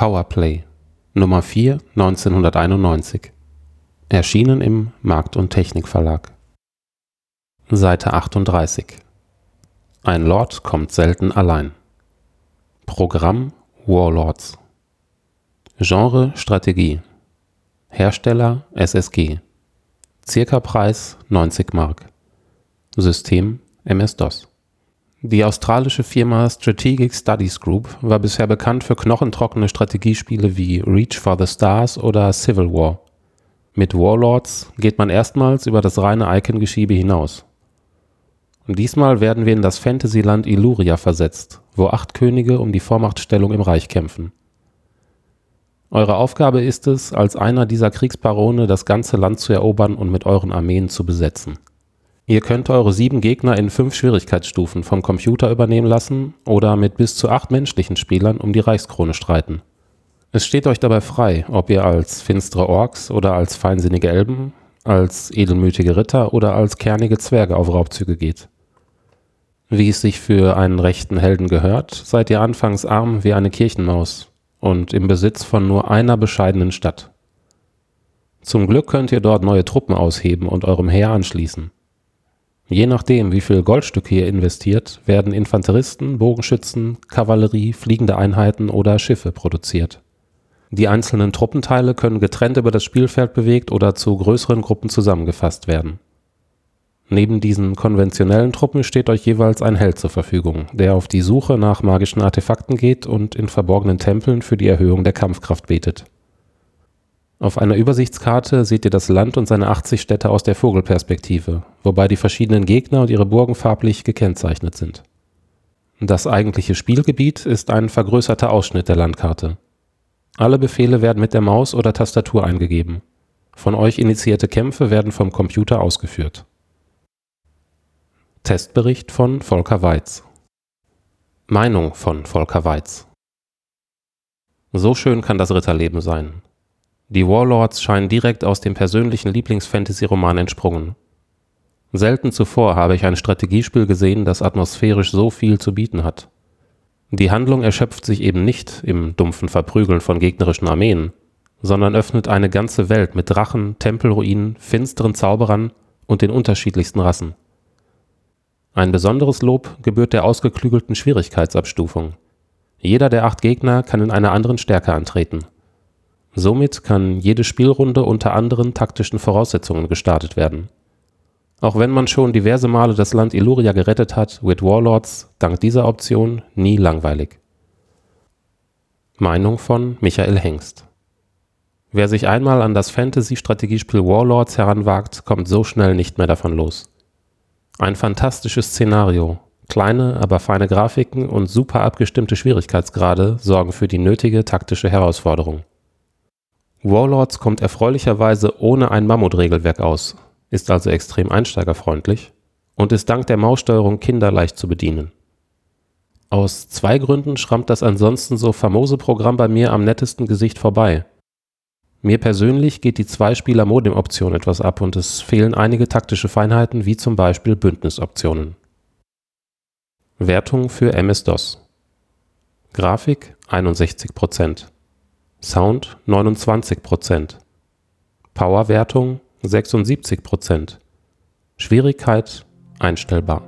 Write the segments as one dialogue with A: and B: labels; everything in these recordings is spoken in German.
A: Powerplay Nummer 4 1991 Erschienen im Markt und Technik Verlag Seite 38 Ein Lord kommt selten allein. Programm Warlords. Genre Strategie. Hersteller SSG Circa-Preis 90 Mark. System MS-DOS die australische Firma Strategic Studies Group war bisher bekannt für knochentrockene Strategiespiele wie Reach for the Stars oder Civil War. Mit Warlords geht man erstmals über das reine Icon-Geschiebe hinaus. Und diesmal werden wir in das Fantasyland Illuria versetzt, wo acht Könige um die Vormachtstellung im Reich kämpfen. Eure Aufgabe ist es, als einer dieser Kriegsbarone das ganze Land zu erobern und mit euren Armeen zu besetzen Ihr könnt eure sieben Gegner in fünf Schwierigkeitsstufen vom Computer übernehmen lassen oder mit bis zu acht menschlichen Spielern um die Reichskrone streiten. Es steht euch dabei frei, ob ihr als finstere Orks oder als feinsinnige Elben, als edelmütige Ritter oder als kernige Zwerge auf Raubzüge geht. Wie es sich für einen rechten Helden gehört, seid ihr anfangs arm wie eine Kirchenmaus und im Besitz von nur einer bescheidenen Stadt. Zum Glück könnt ihr dort neue Truppen ausheben und eurem Heer anschließen. Je nachdem, wie viel Goldstücke ihr investiert, werden Infanteristen, Bogenschützen, Kavallerie, fliegende Einheiten oder Schiffe produziert. Die einzelnen Truppenteile können getrennt über das Spielfeld bewegt oder zu größeren Gruppen zusammengefasst werden. Neben diesen konventionellen Truppen steht euch jeweils ein Held zur Verfügung, der auf die Suche nach magischen Artefakten geht und in verborgenen Tempeln für die Erhöhung der Kampfkraft betet auf einer Übersichtskarte seht ihr das Land und seine 80 Städte aus der Vogelperspektive, wobei die verschiedenen Gegner und ihre Burgen farblich gekennzeichnet sind. Das eigentliche Spielgebiet ist ein vergrößerter Ausschnitt der Landkarte. Alle Befehle werden mit der Maus oder Tastatur eingegeben. Von euch initiierte Kämpfe werden vom Computer ausgeführt. Testbericht von Volker Weiz Meinung von Volker Weiz So schön kann das Ritterleben sein. Die Warlords scheinen direkt aus dem persönlichen Lieblings-Fantasy-Roman entsprungen. Selten zuvor habe ich ein Strategiespiel gesehen, das atmosphärisch so viel zu bieten hat. Die Handlung erschöpft sich eben nicht im dumpfen Verprügeln von gegnerischen Armeen, sondern öffnet eine ganze Welt mit Drachen, Tempelruinen, finsteren Zauberern und den unterschiedlichsten Rassen. Ein besonderes Lob gebührt der ausgeklügelten Schwierigkeitsabstufung. Jeder der acht Gegner kann in einer anderen Stärke antreten Somit kann jede Spielrunde unter anderen taktischen Voraussetzungen gestartet werden. Auch wenn man schon diverse Male das Land Illuria gerettet hat, wird Warlords dank dieser Option nie langweilig. Meinung von Michael Hengst Wer sich einmal an das Fantasy-Strategiespiel Warlords heranwagt, kommt so schnell nicht mehr davon los. Ein fantastisches Szenario, kleine, aber feine Grafiken und super abgestimmte Schwierigkeitsgrade sorgen für die nötige taktische Herausforderung. Warlords kommt erfreulicherweise ohne ein Mammutregelwerk aus, ist also extrem einsteigerfreundlich und ist dank der Maussteuerung kinderleicht zu bedienen. Aus zwei Gründen schrammt das ansonsten so famose Programm bei mir am nettesten Gesicht vorbei. Mir persönlich geht die Zwei-Spieler-Modem-Option etwas ab und es fehlen einige taktische Feinheiten wie zum Beispiel Bündnisoptionen. Wertung für MS-DOS Grafik 61% Sound 29% Powerwertung 76% Schwierigkeit einstellbar.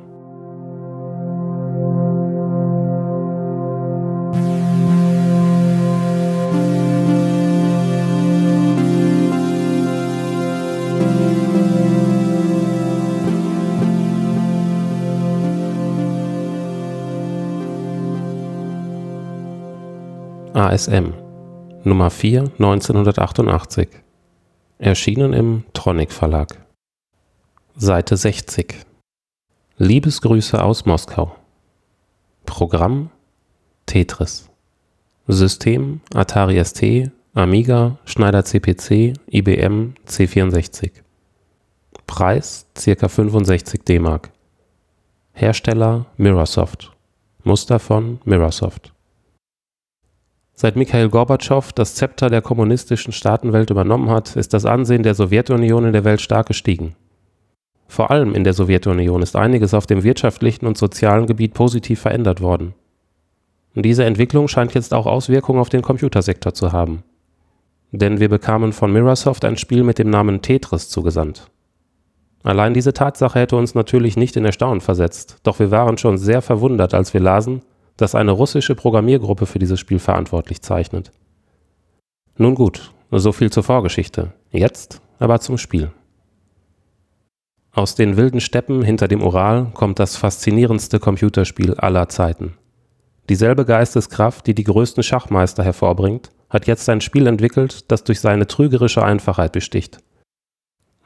A: ASM Nummer 4 1988. Erschienen im Tronic Verlag. Seite 60. Liebesgrüße aus Moskau. Programm Tetris. System Atari ST, Amiga, Schneider CPC, IBM C64. Preis ca. 65 DM. Hersteller Mirrorsoft. Muster von Mirrorsoft. Seit Mikhail Gorbatschow das Zepter der kommunistischen Staatenwelt übernommen hat, ist das Ansehen der Sowjetunion in der Welt stark gestiegen. Vor allem in der Sowjetunion ist einiges auf dem wirtschaftlichen und sozialen Gebiet positiv verändert worden. Diese Entwicklung scheint jetzt auch Auswirkungen auf den Computersektor zu haben. Denn wir bekamen von Mirrorsoft ein Spiel mit dem Namen Tetris zugesandt. Allein diese Tatsache hätte uns natürlich nicht in Erstaunen versetzt, doch wir waren schon sehr verwundert, als wir lasen, dass eine russische Programmiergruppe für dieses Spiel verantwortlich zeichnet. Nun gut, so viel zur Vorgeschichte. Jetzt aber zum Spiel. Aus den wilden Steppen hinter dem Ural kommt das faszinierendste Computerspiel aller Zeiten. Dieselbe Geisteskraft, die die größten Schachmeister hervorbringt, hat jetzt ein Spiel entwickelt, das durch seine trügerische Einfachheit besticht.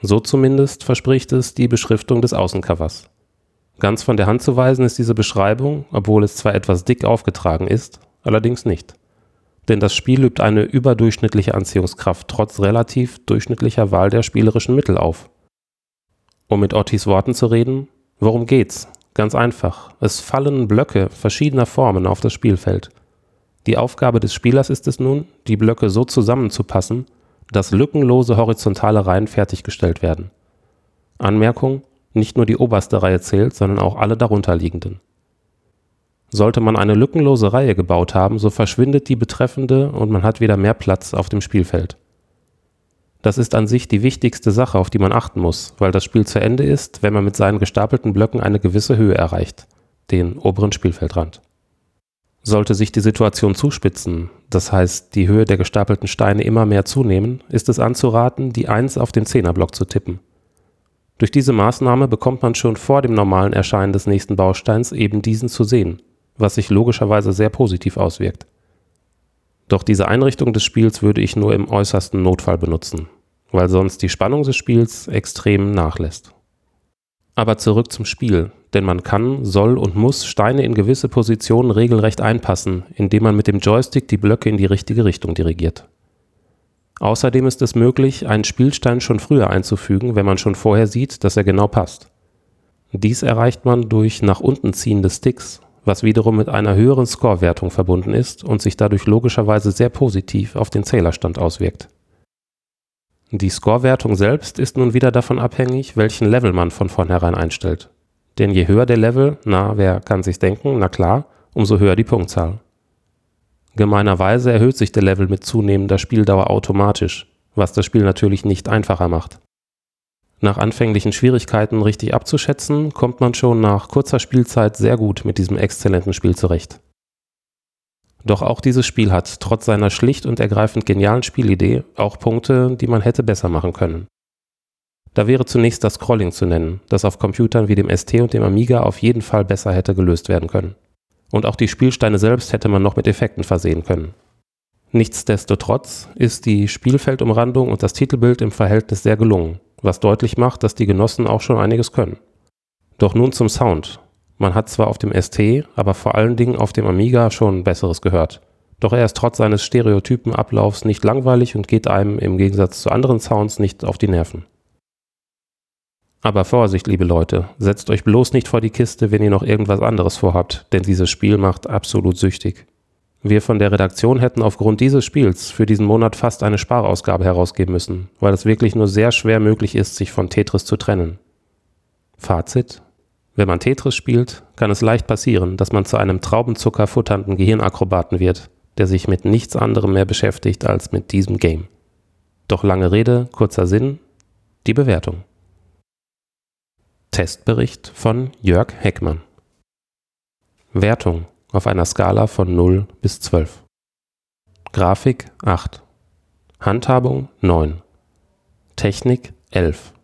A: So zumindest verspricht es die Beschriftung des Außencovers. Ganz von der Hand zu weisen ist diese Beschreibung, obwohl es zwar etwas dick aufgetragen ist, allerdings nicht. Denn das Spiel übt eine überdurchschnittliche Anziehungskraft trotz relativ durchschnittlicher Wahl der spielerischen Mittel auf. Um mit Ottis Worten zu reden, worum geht's? Ganz einfach. Es fallen Blöcke verschiedener Formen auf das Spielfeld. Die Aufgabe des Spielers ist es nun, die Blöcke so zusammenzupassen, dass lückenlose horizontale Reihen fertiggestellt werden. Anmerkung: Nicht nur die oberste Reihe zählt, sondern auch alle darunterliegenden. Sollte man eine lückenlose Reihe gebaut haben, so verschwindet die betreffende und man hat wieder mehr Platz auf dem Spielfeld. Das ist an sich die wichtigste Sache, auf die man achten muss, weil das Spiel zu Ende ist, wenn man mit seinen gestapelten Blöcken eine gewisse Höhe erreicht, den oberen Spielfeldrand. Sollte sich die Situation zuspitzen, das heißt die Höhe der gestapelten Steine immer mehr zunehmen, ist es anzuraten, die 1 auf den Zehnerblock zu tippen. Durch diese Maßnahme bekommt man schon vor dem normalen Erscheinen des nächsten Bausteins eben diesen zu sehen, was sich logischerweise sehr positiv auswirkt. Doch diese Einrichtung des Spiels würde ich nur im äußersten Notfall benutzen, weil sonst die Spannung des Spiels extrem nachlässt. Aber zurück zum Spiel, denn man kann, soll und muss Steine in gewisse Positionen regelrecht einpassen, indem man mit dem Joystick die Blöcke in die richtige Richtung dirigiert. Außerdem ist es möglich, einen Spielstein schon früher einzufügen, wenn man schon vorher sieht, dass er genau passt. Dies erreicht man durch nach unten ziehen des Sticks, was wiederum mit einer höheren Score-Wertung verbunden ist und sich dadurch logischerweise sehr positiv auf den Zählerstand auswirkt. Die Score-Wertung selbst ist nun wieder davon abhängig, welchen Level man von vornherein einstellt. Denn je höher der Level, na, wer kann sich denken, na klar, umso höher die Punktzahl. Gemeinerweise erhöht sich der Level mit zunehmender Spieldauer automatisch, was das Spiel natürlich nicht einfacher macht. Nach anfänglichen Schwierigkeiten richtig abzuschätzen, kommt man schon nach kurzer Spielzeit sehr gut mit diesem exzellenten Spiel zurecht. Doch auch dieses Spiel hat trotz seiner schlicht und ergreifend genialen Spielidee auch Punkte, die man hätte besser machen können. Da wäre zunächst das Scrolling zu nennen, das auf Computern wie dem ST und dem Amiga auf jeden Fall besser hätte gelöst werden können. Und auch die Spielsteine selbst hätte man noch mit Effekten versehen können. Nichtsdestotrotz ist die Spielfeldumrandung und das Titelbild im Verhältnis sehr gelungen, was deutlich macht, dass die Genossen auch schon einiges können. Doch nun zum Sound. Man hat zwar auf dem ST, aber vor allen Dingen auf dem Amiga schon Besseres gehört. Doch er ist trotz seines stereotypen Ablaufs nicht langweilig und geht einem im Gegensatz zu anderen Sounds nicht auf die Nerven. Aber Vorsicht, liebe Leute, setzt euch bloß nicht vor die Kiste, wenn ihr noch irgendwas anderes vorhabt, denn dieses Spiel macht absolut süchtig. Wir von der Redaktion hätten aufgrund dieses Spiels für diesen Monat fast eine Sparausgabe herausgeben müssen, weil es wirklich nur sehr schwer möglich ist, sich von Tetris zu trennen. Fazit wenn man Tetris spielt, kann es leicht passieren, dass man zu einem Traubenzucker futternden Gehirnakrobaten wird, der sich mit nichts anderem mehr beschäftigt als mit diesem Game. Doch lange Rede, kurzer Sinn, die Bewertung. Testbericht von Jörg Heckmann. Wertung auf einer Skala von 0 bis 12. Grafik 8. Handhabung 9. Technik 11.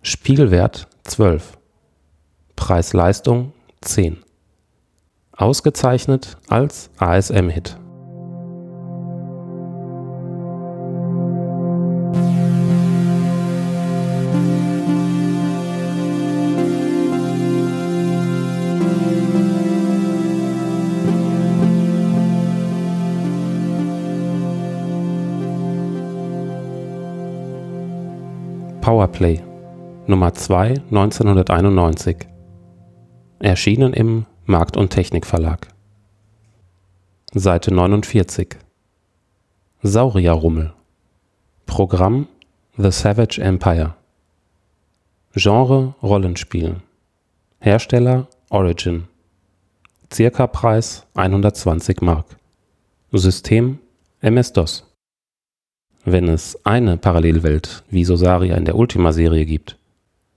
A: Spielwert 12. Preis-Leistung 10. Ausgezeichnet als ASM-Hit. Powerplay Nummer 2 1991 Erschienen im Markt und Technik Verlag. Seite 49. Saurierrummel. Programm The Savage Empire. Genre Rollenspiel. Hersteller Origin. Circa-Preis 120 Mark. System MS-DOS. Wenn es eine Parallelwelt wie Sosaria in der Ultima-Serie gibt,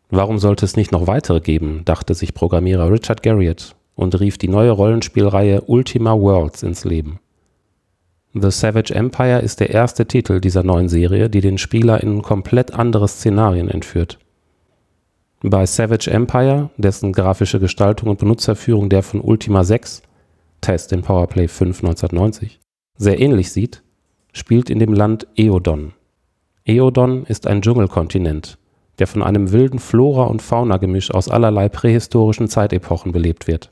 A: warum sollte es nicht noch weitere geben, dachte sich Programmierer Richard Garriott und rief die neue Rollenspielreihe Ultima Worlds ins Leben. The Savage Empire ist der erste Titel dieser neuen Serie, die den Spieler in komplett andere Szenarien entführt. Bei Savage Empire, dessen grafische Gestaltung und Benutzerführung der von Ultima 6 (Test in Powerplay 5 1990) sehr ähnlich sieht, spielt in dem Land Eodon. Eodon ist ein Dschungelkontinent, der von einem wilden Flora und Faunagemisch aus allerlei prähistorischen Zeitepochen belebt wird.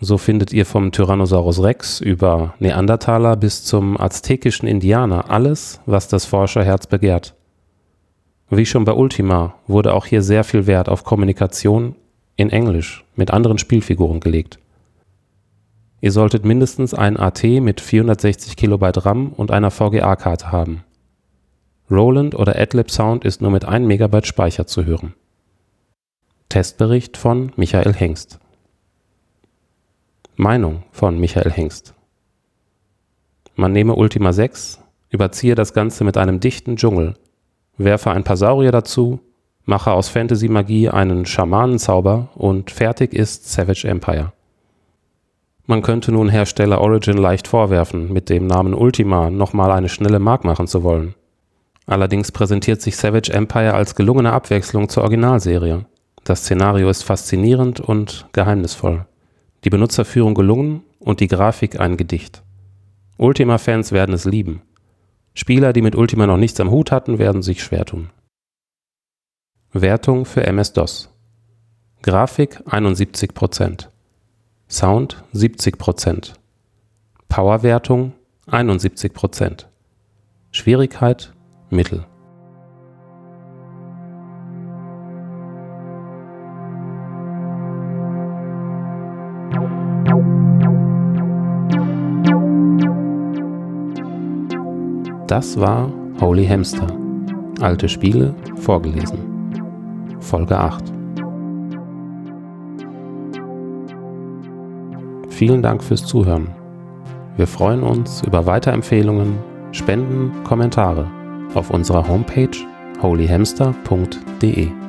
A: So findet ihr vom Tyrannosaurus Rex über Neandertaler bis zum aztekischen Indianer alles, was das Forscherherz begehrt wie schon bei Ultima wurde auch hier sehr viel Wert auf Kommunikation in Englisch mit anderen Spielfiguren gelegt. Ihr solltet mindestens ein AT mit 460 KB RAM und einer VGA-Karte haben. Roland oder Adlib Sound ist nur mit 1 MB Speicher zu hören. Testbericht von Michael Hengst Meinung von Michael Hengst Man nehme Ultima 6, überziehe das Ganze mit einem dichten Dschungel werfe ein paar Saurier dazu, mache aus Fantasy-Magie einen Schamanenzauber und fertig ist Savage Empire. Man könnte nun Hersteller Origin leicht vorwerfen, mit dem Namen Ultima nochmal eine schnelle Mark machen zu wollen. Allerdings präsentiert sich Savage Empire als gelungene Abwechslung zur Originalserie. Das Szenario ist faszinierend und geheimnisvoll. Die Benutzerführung gelungen und die Grafik ein Gedicht. Ultima-Fans werden es lieben. Spieler, die mit Ultima noch nichts am Hut hatten, werden sich schwer tun. Wertung für MS-DOS. Grafik 71%. Sound 70%. Powerwertung 71%. Schwierigkeit Mittel. Das war Holy Hamster. Alte Spiele vorgelesen. Folge 8. Vielen Dank fürs Zuhören. Wir freuen uns über Weiterempfehlungen, Spenden, Kommentare auf unserer Homepage holyhamster.de.